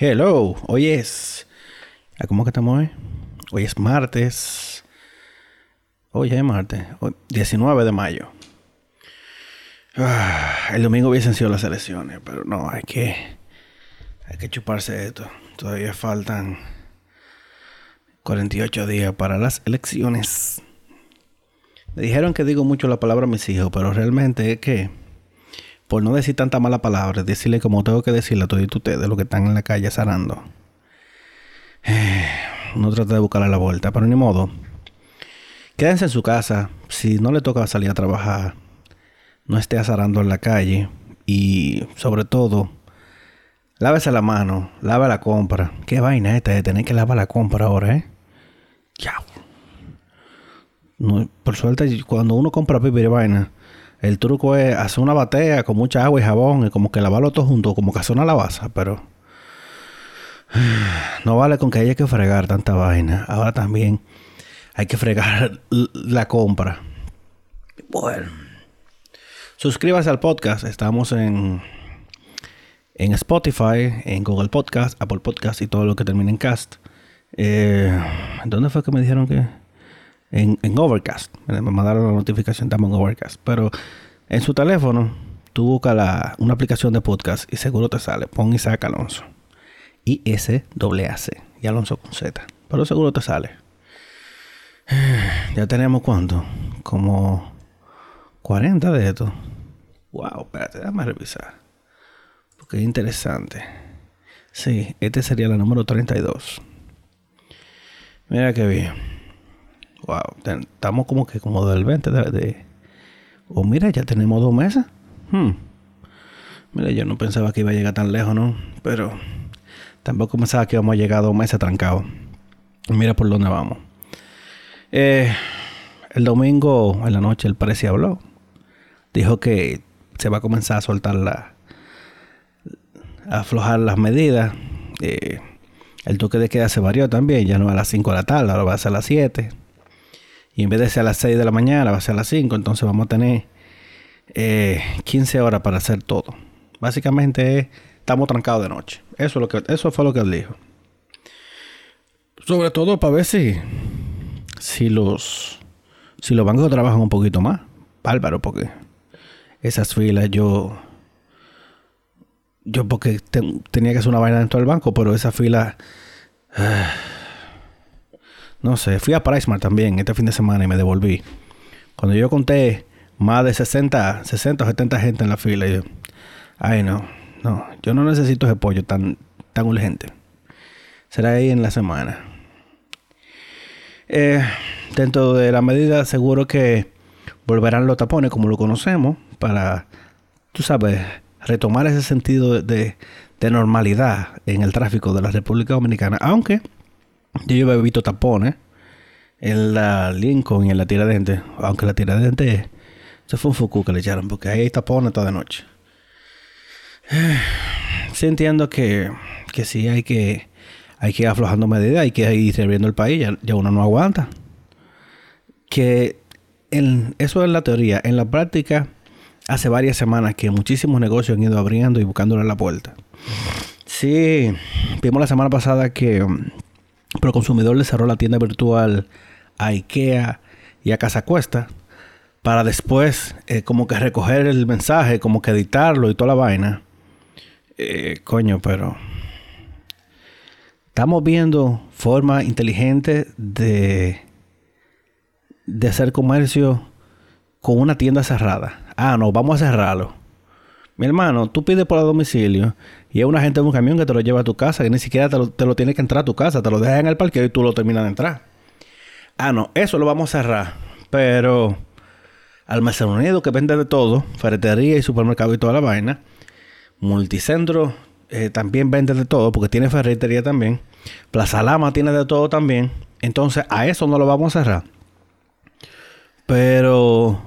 Hello, hoy es. ¿Cómo que estamos hoy? Hoy es martes. Hoy es martes. 19 de mayo. Ah, el domingo hubiesen sido las elecciones, pero no, hay que. Hay que chuparse esto. Todavía faltan 48 días para las elecciones. Me dijeron que digo mucho la palabra a mis hijos, pero realmente es que por no decir tanta mala palabra, decirle como tengo que decirle a todos ustedes, los que están en la calle zarando. Uno trata de buscarle la vuelta, pero ni modo. Quédense en su casa. Si no le toca salir a trabajar, no esté azarando en la calle. Y sobre todo, lávese la mano, lava la compra. Qué vaina esta de tener que lavar la compra ahora, ¿eh? Ya. por suerte, cuando uno compra pipa y vaina, el truco es hacer una batea con mucha agua y jabón y como que lavarlo todo junto, como que hacer una lavaza, pero no vale con que haya que fregar tanta vaina. Ahora también hay que fregar la compra. Bueno, suscríbase al podcast. Estamos en, en Spotify, en Google Podcast, Apple Podcast y todo lo que termine en cast. Eh, ¿Dónde fue que me dijeron que? En, Overcast. Me mandaron la notificación, estamos en Overcast. Pero en su teléfono, tú buscas la, una aplicación de podcast y seguro te sale. Pon Isaac Alonso. I S A C. Y Alonso con Z. Pero seguro te sale. Ya tenemos cuánto? Como 40 de estos. Wow, espérate, déjame revisar. Porque es interesante. Sí, este sería la número 32. Mira qué bien. Wow, estamos como que como del 20 de, O oh, mira, ya tenemos dos meses. Hmm. Mira, yo no pensaba que iba a llegar tan lejos, ¿no? Pero tampoco pensaba que íbamos a llegar a dos meses trancados. Mira por dónde vamos. Eh, el domingo en la noche el parecía habló. Dijo que se va a comenzar a soltar la... a aflojar las medidas. Eh, el toque de queda se varió también. Ya no a las 5 de la tarde, ahora va a ser a las 7. Y en vez de ser a las 6 de la mañana, va a ser a las 5. Entonces vamos a tener 15 eh, horas para hacer todo. Básicamente estamos trancados de noche. Eso, lo que, eso fue lo que él dijo. Sobre todo para ver si, si los, si los bancos trabajan un poquito más. Bárbaro, porque esas filas yo... Yo porque tenía que hacer una vaina dentro del banco, pero esa fila... Ah, no sé, fui a PriceMart también este fin de semana y me devolví. Cuando yo conté más de 60, 60 o 70 gente en la fila, yo, ay no, no, yo no necesito ese pollo tan, tan urgente. Será ahí en la semana. Eh, dentro de la medida, seguro que volverán los tapones como lo conocemos para, tú sabes, retomar ese sentido de, de normalidad en el tráfico de la República Dominicana. Aunque yo he visto tapones en la Lincoln y en la Tiradentes. Aunque la Tiradentes se fue un fuku que le echaron, porque ahí hay tapones toda noche. Sí entiendo que, que sí hay que, hay que ir aflojando medidas, hay que ir sirviendo el país, ya, uno no aguanta. Que eso es la teoría. En la práctica, hace varias semanas que muchísimos negocios han ido abriendo y buscándole la puerta. Sí, vimos la semana pasada que pero el consumidor le cerró la tienda virtual a IKEA y a Casa Cuesta para después eh, como que recoger el mensaje, como que editarlo y toda la vaina. Eh, coño, pero estamos viendo forma inteligente de de hacer comercio con una tienda cerrada. Ah, no, vamos a cerrarlo. Mi hermano, tú pides por el domicilio y es una gente de un camión que te lo lleva a tu casa, que ni siquiera te lo, tiene que entrar a tu casa, te lo deja en el parqueo y tú lo terminas de entrar. Ah, no, eso lo vamos a cerrar. Pero Almacén Unido, que vende de todo, ferretería y supermercado y toda la vaina. Multicentro eh, también vende de todo, porque tiene ferretería también. Plaza Lama tiene de todo también. Entonces, a eso no lo vamos a cerrar. Pero,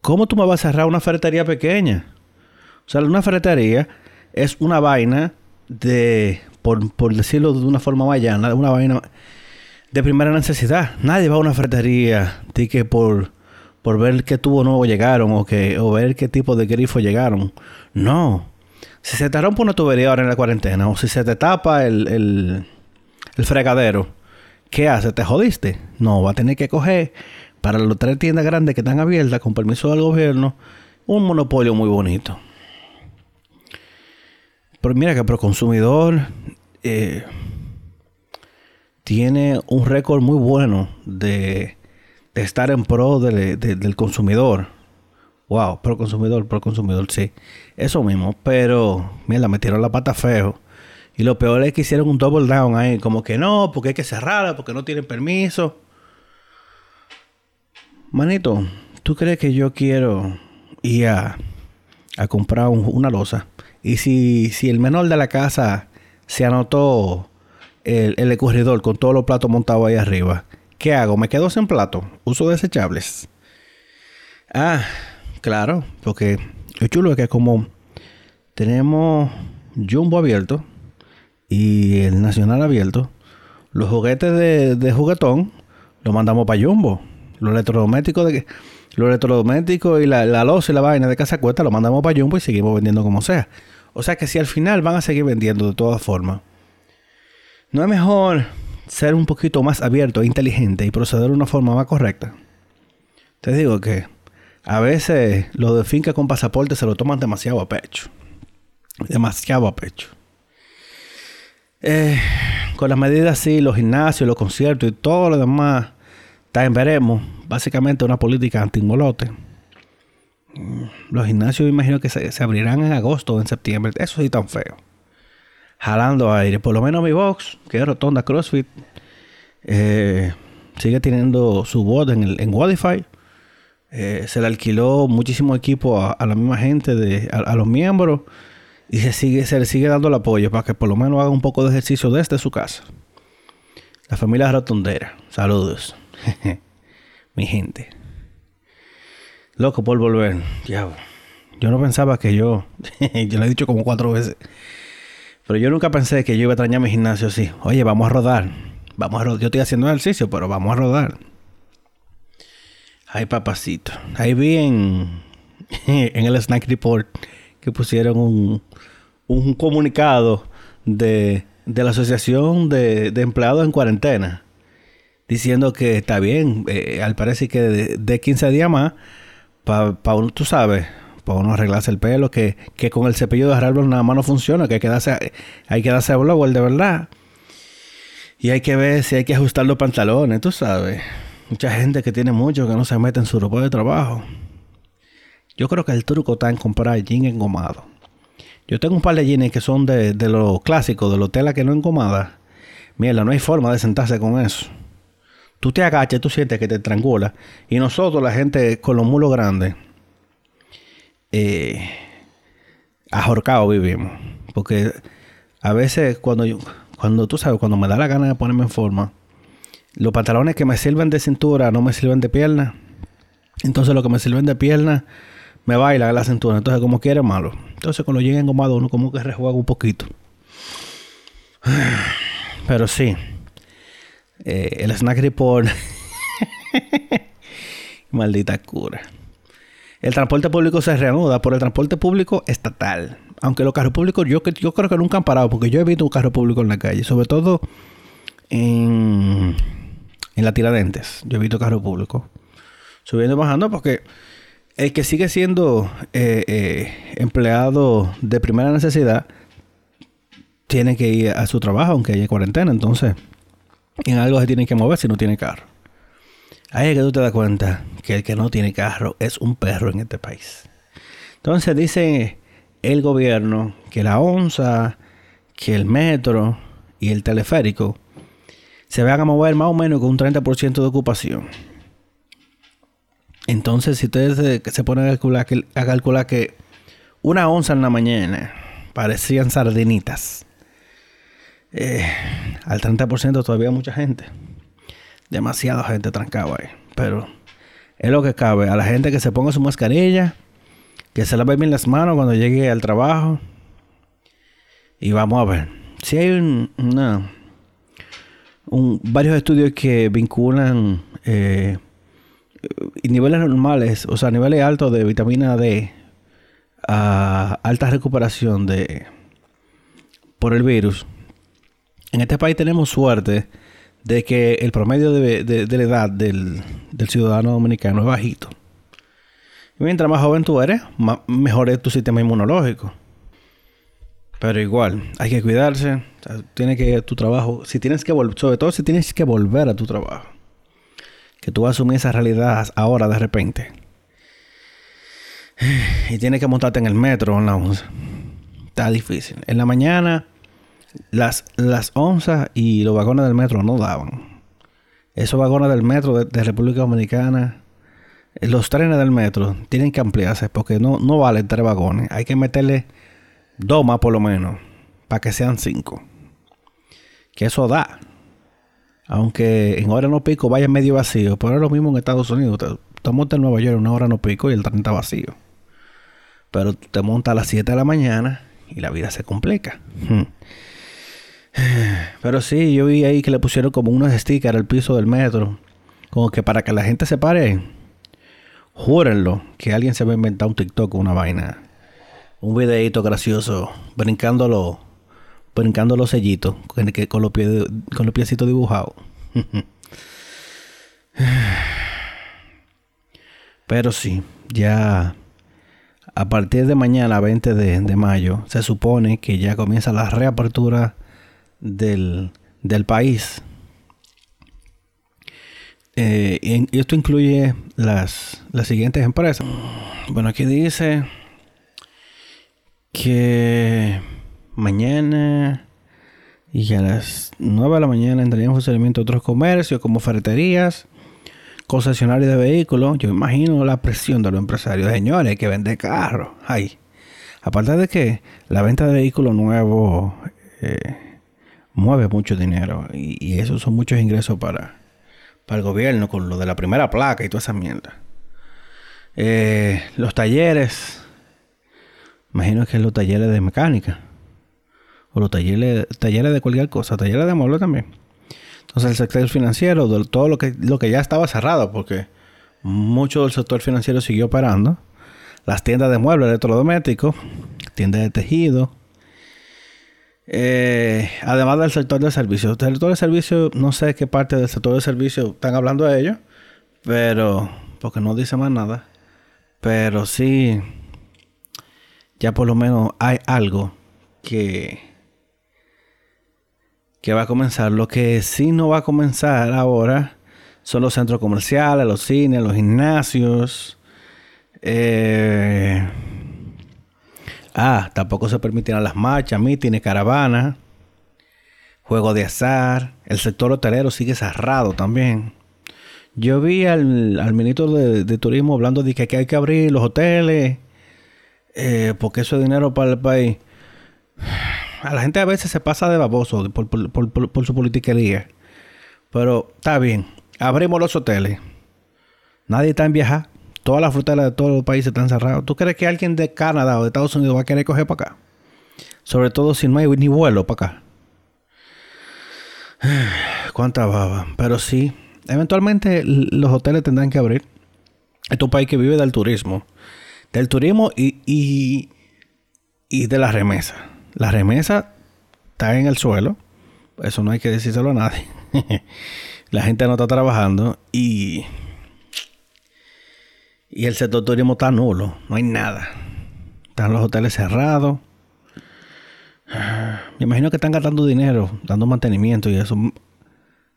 ¿cómo tú me vas a cerrar una ferretería pequeña? O sea, una ferretería es una vaina de, por, decirlo de una forma mayana, una vaina de primera necesidad. Nadie va a una ferretería de que por, por ver qué tubo nuevo llegaron o, que, o ver qué tipo de grifo llegaron. No. Si se te rompe una tubería ahora en la cuarentena o si se te tapa el, el, el fregadero, ¿qué haces? ¿Te jodiste? No, va a tener que coger para las tres tiendas grandes que están abiertas con permiso del gobierno un monopolio muy bonito. Pero mira que Proconsumidor eh, tiene un récord muy bueno de, estar en pro del consumidor. Wow, pro consumidor, pro consumidor, sí. Eso mismo, pero mira, metieron la pata feo. Y lo peor es que hicieron un double down ahí, como que no, porque hay que cerrarla, porque no tienen permiso. Manito, ¿tú crees que yo quiero ir a, comprar una losa? Y si, si el menor de la casa se anotó el, el con todos los platos montados ahí arriba, ¿qué hago? ¿Me quedo sin plato? ¿Uso desechables? Ah, claro, porque lo chulo es que como tenemos Jumbo abierto y el Nacional abierto, los juguetes de, de juguetón los mandamos para Jumbo. Los electrodomésticos de los electrodomésticos y la, la loza y la vaina de casa cuesta lo mandamos para Jumbo y seguimos vendiendo como sea. O sea que si al final van a seguir vendiendo de todas formas, ¿no es mejor ser un poquito más abierto e inteligente y proceder de una forma más correcta? Te digo que a veces los de finca con pasaporte se lo toman demasiado a pecho. Demasiado a pecho. Eh, con las medidas así, los gimnasios, los conciertos y todo lo demás, también veremos. Básicamente una política anti-molote. Los gimnasios imagino que se, abrirán en agosto o en septiembre. Eso sí tan feo. Jalando aire. Por lo menos mi box, que es rotonda CrossFit, eh, sigue teniendo su voz en, en Wadify. Eh, se le alquiló muchísimo equipo a, la misma gente, de, a, los miembros. Y se, sigue, se le sigue dando el apoyo para que por lo menos haga un poco de ejercicio desde su casa. La familia Rotondera. Saludos. mi gente. Loco por volver. Ya. Yo no pensaba que yo. yo lo he dicho como cuatro veces. Pero yo nunca pensé que yo iba a extrañar mi gimnasio así. Oye, vamos a rodar. Vamos a rodar. Yo estoy haciendo ejercicio, pero vamos a rodar. Ay, papacito. Ahí vi en, en el Snack Report que pusieron un, un comunicado de, de la Asociación de, de Empleados en Cuarentena diciendo que está bien, eh, al parecer que de, 15 días más, para pa uno, tú sabes, para uno arreglarse el pelo, que, que con el cepillo de árbol nada más no funciona, que hay que darse, hay que darse blower de verdad. Y hay que ver si hay que ajustar los pantalones, tú sabes. Mucha gente que tiene mucho que no se mete en su ropa de trabajo. Yo creo que el truco está en comprar jeans engomado. Yo tengo un par de jeans que son de, de los clásicos, de los telas que no engomada. Mira, no hay forma de sentarse con eso. Tú te agachas, tú sientes que te estrangula. Y nosotros, la gente con los mulos grandes, eh, vivimos. Porque a veces cuando yo, cuando tú sabes, cuando me da la gana de ponerme en forma, los pantalones que me sirven de cintura no me sirven de pierna. Entonces lo que me sirven de pierna me baila en la cintura. Entonces como quiere malo. Entonces cuando llega engomado uno como que rejuega un poquito. Pero sí. Eh, el Snack Report. Maldita cura. El transporte público se reanuda por el transporte público estatal. Aunque los carros públicos, yo, yo creo que nunca han parado, porque yo he visto un carro público en la calle, sobre todo en, en la Tiradentes. Yo he visto carros públicos subiendo y bajando, porque el que sigue siendo eh, eh, empleado de primera necesidad tiene que ir a su trabajo, aunque haya cuarentena. Entonces, en algo se tiene que mover si no tiene carro. Ahí es que tú te das cuenta que el que no tiene carro es un perro en este país. Entonces dice el gobierno que la onza, que el metro y el teleférico se van a mover más o menos con un 30% de ocupación. Entonces, si ustedes se, ponen a calcular que una onza en la mañana parecían sardinitas eh, al 30% todavía mucha gente. Demasiada gente trancada ahí. Pero es lo que cabe. A la gente que se ponga su mascarilla, que se lave bien las manos cuando llegue al trabajo. Y vamos a ver. Si hay un, varios estudios que vinculan eh, niveles normales, o sea, niveles altos de vitamina D a alta recuperación de por el virus. En este país tenemos suerte de que el promedio de, la edad del, ciudadano dominicano es bajito. Y mientras más joven tú eres, mejor es tu sistema inmunológico. Pero igual, hay que cuidarse. tiene que tu trabajo, si tienes que volver, sobre todo si tienes que volver a tu trabajo, que tú asumes esa realidad ahora de repente. Y tienes que montarte en el metro en la onza. Está difícil. En la mañana, las, las onzas y los vagones del metro no daban. Esos vagones del metro de, República Dominicana, eh, los trenes del metro tienen que ampliarse porque no, no valen tres vagones. Hay que meterle dos más por lo menos para que sean cinco. Que eso da. Aunque en hora no pico vaya medio vacío, pero es lo mismo en Estados Unidos. Estamos en Nueva York una hora no pico y el tren está vacío. Pero te montas a las 7 de la mañana y la vida se complica. Hmm. Pero sí, yo vi ahí que le pusieron como unos stickers al piso del metro. Como que para que la gente se pare. Júrenlo que alguien se va a inventar un TikTok o una vaina. Un videito gracioso. Brincándolo. Brincando los sellitos. Con, con, los, con piecitos dibujados. Pero sí, ya a partir de mañana, 20 de, de, mayo, se supone que ya comienza la reapertura del, país. Eh, y esto incluye las, las siguientes empresas. Bueno, aquí dice que mañana y a las 9 de la mañana entrarían en funcionamiento otros comercios como ferreterías, concesionarios de vehículos. Yo imagino la presión de los empresarios. Señores, que vender carros. Aparte de que la venta de vehículos nuevos eh, mueve mucho dinero y, y eso son muchos ingresos para, para el gobierno con lo de la primera placa y toda esa mierda. Eh, los talleres, imagino que los talleres de mecánica o los talleres, talleres de cualquier cosa, talleres de muebles también. Entonces el sector financiero, todo lo que, lo que ya estaba cerrado, porque mucho del sector financiero siguió operando. Las tiendas de muebles electrodomésticos, tiendas de tejido, eh, además del sector de servicios. El sector de servicios, no sé qué parte del sector de servicios están hablando de ellos, pero porque no dice más nada. Pero sí, ya por lo menos hay algo que, que va a comenzar. Lo que sí no va a comenzar ahora son los centros comerciales, los cines, los gimnasios. Eh, Ah, tampoco se permitirán las marchas, mítines, caravanas, juego de azar. El sector hotelero sigue cerrado también. Yo vi al, ministro de, Turismo hablando de que, hay que abrir los hoteles, eh, porque eso es dinero para el país. A la gente a veces se pasa de baboso por, por su politiquería. Pero está bien, abrimos los hoteles. Nadie está en viajar. Todas las fruteras de todos los países están cerradas. ¿Tú crees que alguien de Canadá o de Estados Unidos va a querer coger para acá? Sobre todo si no hay ni vuelo para acá. Cuánta baba. Pero sí, eventualmente los hoteles tendrán que abrir. Es un país que vive del turismo. Del turismo y, y, y de la remesa. La remesa está en el suelo. Eso no hay que decírselo a nadie. la gente no está trabajando y y el sector turismo está nulo, no hay nada. Están los hoteles cerrados. Me imagino que están gastando dinero, dando mantenimiento y eso.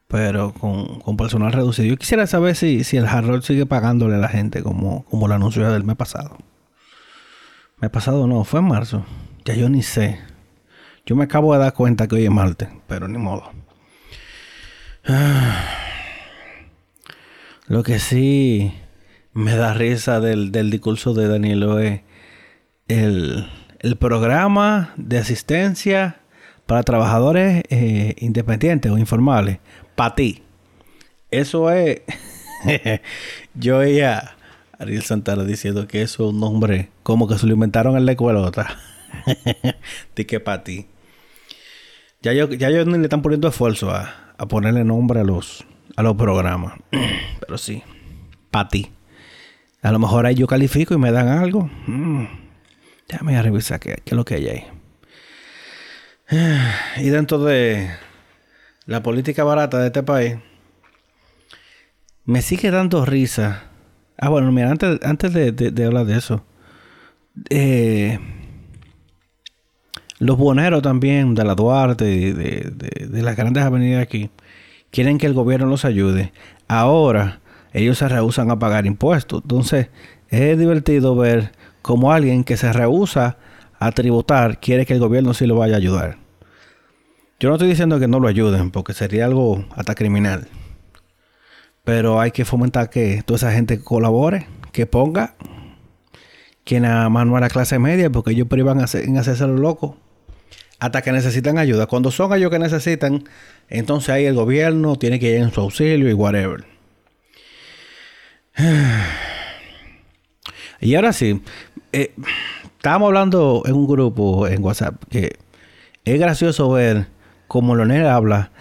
Pero con, personal reducido. Yo quisiera saber si, si el Hard sigue pagándole a la gente como, como lo anunció del mes pasado. Mes pasado no, fue en marzo. Ya yo ni sé. Yo me acabo de dar cuenta que hoy es martes, pero ni modo. Lo que sí me da risa del, discurso de Danilo es el, programa de asistencia para trabajadores eh, independientes o informales. Para ti. Eso es. Yo oía a Ariel Santana diciendo que eso es un nombre como que se lo inventaron en la escuelota. de que para. Ya yo, ya ellos ni le están poniendo esfuerzo a, a ponerle nombre a los, a los programas. Pero sí, para ti. A lo mejor ahí yo califico y me dan algo. Mm. Déjame revisar qué, es lo que hay ahí. Y dentro de la política barata de este país, me sigue dando risa. Ah, bueno, mira, antes, antes de, hablar de eso, eh, los buoneros también de la Duarte de, de, las grandes avenidas aquí quieren que el gobierno los ayude. Ahora ellos se rehusan a pagar impuestos. Entonces es divertido ver cómo alguien que se rehúsa a tributar quiere que el gobierno sí lo vaya a ayudar. Yo no estoy diciendo que no lo ayuden porque sería algo hasta criminal. Pero hay que fomentar que toda esa gente colabore, que ponga, que nada más no a la clase media porque ellos privan en hacerse los locos hasta que necesitan ayuda. Cuando son ellos que necesitan, entonces ahí el gobierno tiene que ir en su auxilio y whatever. Y ahora sí, eh, estábamos hablando en un grupo en WhatsApp que es gracioso ver cómo Leonel habla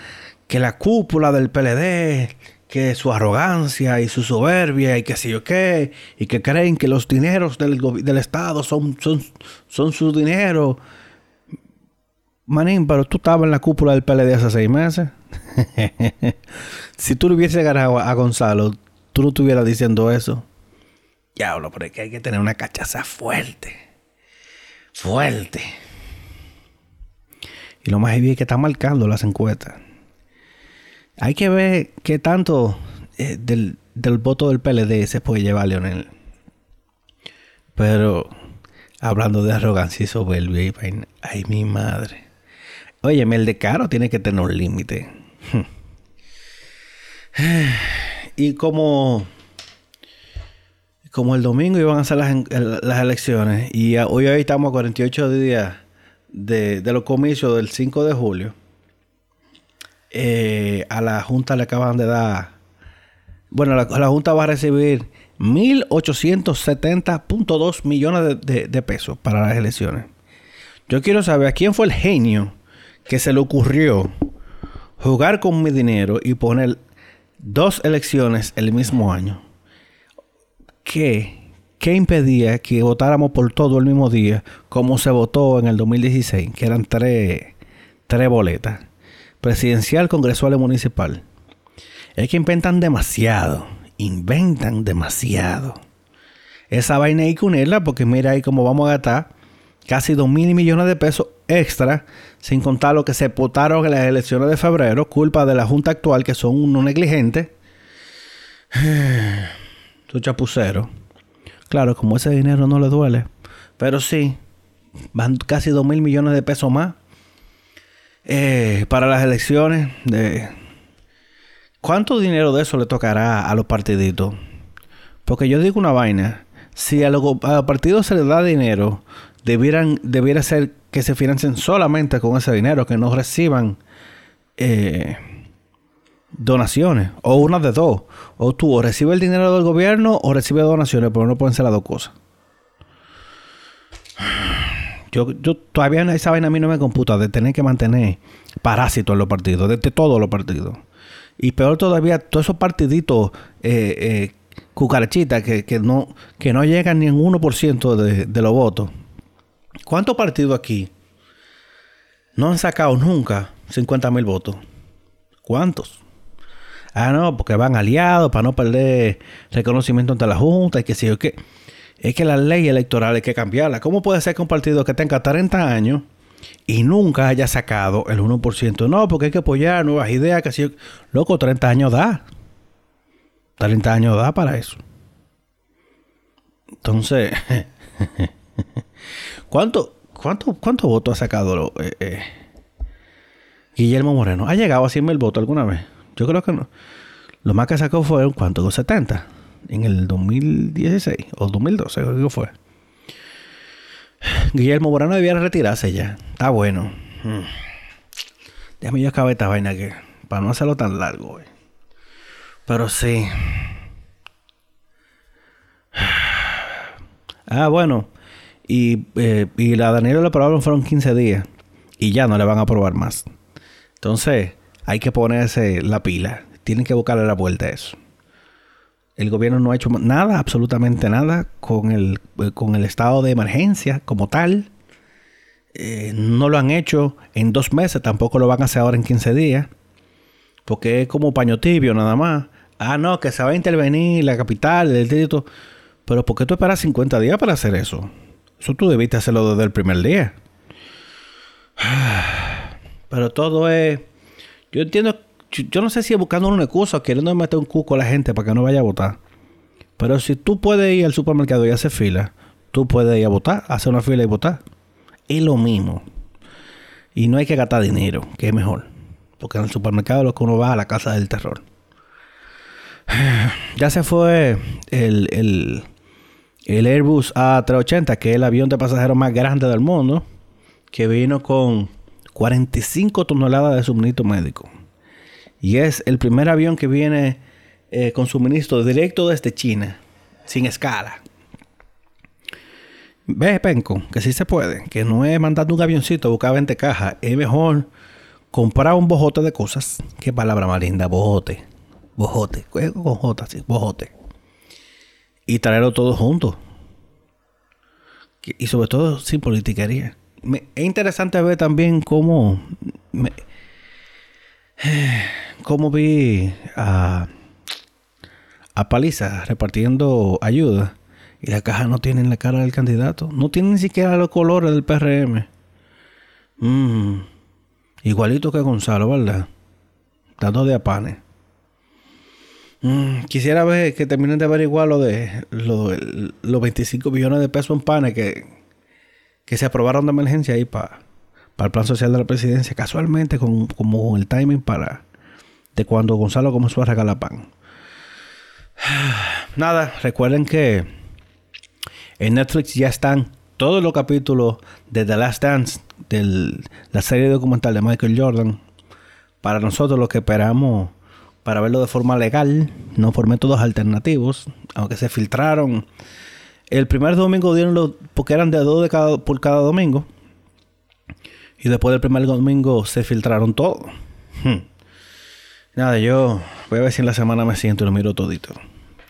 que la cúpula del PLD, que su arrogancia y su soberbia y que sé yo qué, y que creen que los dineros del, del Estado son, son, son su dinero Manín, pero tú estabas en la cúpula del PLD hace seis meses. si tú le hubieses ganado a Gonzalo, tú no estuvieras diciendo eso. Diablo, pero es que hay que tener una cachaza fuerte. Fuerte. Y lo más heavy es que está marcando las encuestas. Hay que ver qué tanto eh, del, del, voto del PLD se puede llevar Leonel. Pero hablando de arrogancia y soberbia, ay mi madre. Oye, el de caro tiene que tener un límite. Y como como el domingo iban a ser las, elecciones y hoy, hoy estamos a 48 días de, los comicios del 5 de julio, eh, a la Junta le acaban de dar, bueno, la, Junta va a recibir 1.870.2 millones de, de pesos para las elecciones. Yo quiero saber a quién fue el genio que se le ocurrió jugar con mi dinero y poner dos elecciones el mismo año. ¿Qué? ¿Qué impedía que votáramos por todo el mismo día como se votó en el 2016? Que eran tres, tres boletas. Presidencial, congresual y municipal. Es que inventan demasiado. Inventan demasiado. Esa vaina hay que unirla porque mira ahí cómo vamos a gastar casi 2 mil millones de pesos extra, sin contar lo que se votaron en las elecciones de febrero, culpa de la Junta actual, que son unos negligentes. Su chapucero. Claro, como ese dinero no le duele. Pero sí, van casi 2 mil millones de pesos más eh, para las elecciones. De... ¿Cuánto dinero de eso le tocará a los partiditos? Porque yo digo una vaina. Si a los partidos se les da dinero debieran, debiera ser que se financien solamente con ese dinero, que no reciban eh, donaciones, o una de dos. O tú o recibes el dinero del gobierno o recibes donaciones, pero no pueden ser las dos cosas. Yo, yo todavía esa vaina a mí no me computa de tener que mantener parásitos en los partidos, desde todos los partidos. Y peor todavía, todos esos partiditos eh, eh, cucarachitas que, que, no, que no llegan ni en 1% de, de los votos. ¿Cuántos partidos aquí no han sacado nunca 50 mil votos? ¿Cuántos? Ah, no, porque van aliados para no perder reconocimiento ante la Junta y que si yo qué. Es que la ley electoral hay que cambiarla. ¿Cómo puede ser que un partido que tenga 30 años y nunca haya sacado el 1%? No, porque hay que apoyar nuevas ideas. Que si loco, 30 años da. 30 años da para eso. Entonces, ¿Cuánto, cuánto, cuánto votos ha sacado eh, eh, Guillermo Moreno? ¿Ha llegado a 100 mil votos alguna vez? Yo creo que no. Lo más que sacó fueron, ¿cuánto? 70. En el 2016 o 2012, creo que fue. Guillermo Moreno debiera retirarse ya. Está bueno. Hmm. Déjame yo acabar esta vaina que. Para no hacerlo tan largo, Pero sí. Ah, bueno. Y, eh, y la Daniela le aprobaron fueron 15 días. Y ya no le van a aprobar más. Entonces, hay que ponerse la pila. Tienen que buscarle la vuelta a eso. El gobierno no ha hecho nada, absolutamente nada, con el, eh, con el estado de emergencia como tal. Eh, no lo han hecho en dos meses, tampoco lo van a hacer ahora en 15 días. Porque es como paño tibio nada más. Ah, no, que se va a intervenir la capital, el distrito. Pero ¿por qué tú esperas 50 días para hacer eso? Eso tú debiste hacerlo desde el primer día. Pero todo es... Yo entiendo... Yo no sé si buscando una excusa o queriendo meter un cuco a la gente para que no vaya a votar. Pero si tú puedes ir al supermercado y hacer fila, tú puedes ir a votar, hacer una fila y votar. Es lo mismo. Y no hay que gastar dinero, que es mejor. Porque en el supermercado es lo que uno va a la casa del terror. Ya se fue el, el, el Airbus A380, que es el avión de pasajeros más grande del mundo, que vino con 45 toneladas de suministro médico. Y es el primer avión que viene eh, con suministro directo desde China, sin escala. Ve, Penco, que sí se puede, que no es mandando un avioncito a buscar 20 cajas, es mejor comprar un bojote de cosas. Qué palabra más linda, bojote. Bojote, con J, sí, bojote. Y traerlo todo junto. Y sobre todo sin politiquería. es interesante ver también cómo cómo vi a, a Paliza repartiendo ayuda y la caja no tiene la cara del candidato. No tiene ni siquiera los colores del PRM. Mm, igualito que Gonzalo, ¿verdad? Dando de apanes. Mm, quisiera ver que terminen de averiguar lo de los 25 billones de pesos en panes que, que se aprobaron de emergencia ahí para el plan social de la presidencia, casualmente con, como el timing para de cuando Gonzalo comenzó a regalar pan. Nada, recuerden que en Netflix ya están todos los capítulos de The Last Dance, de la serie documental de Michael Jordan. Para nosotros lo que esperamos para verlo de forma legal, no por métodos alternativos, aunque se filtraron. El primer domingo dieron los, porque eran de dos cada, por cada domingo. Y después del primer domingo se filtraron todo. Hmm. Nada, yo voy a ver si en la semana me siento y lo miro todito.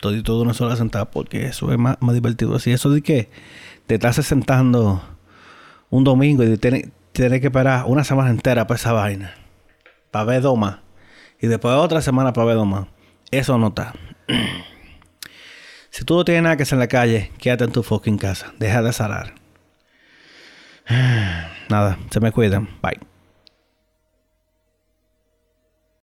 Todito de una sola sentada, porque eso es más, divertido así. Eso de que te estás sentando un domingo y tienes que esperar una semana entera para esa vaina. Para ver Doma. Y después otra semana para ver Doma. Eso no está. si tú no tienes nada que hacer en la calle, quédate en tu fucking casa. Deja de salar. Nada, se me cuidan. Bye.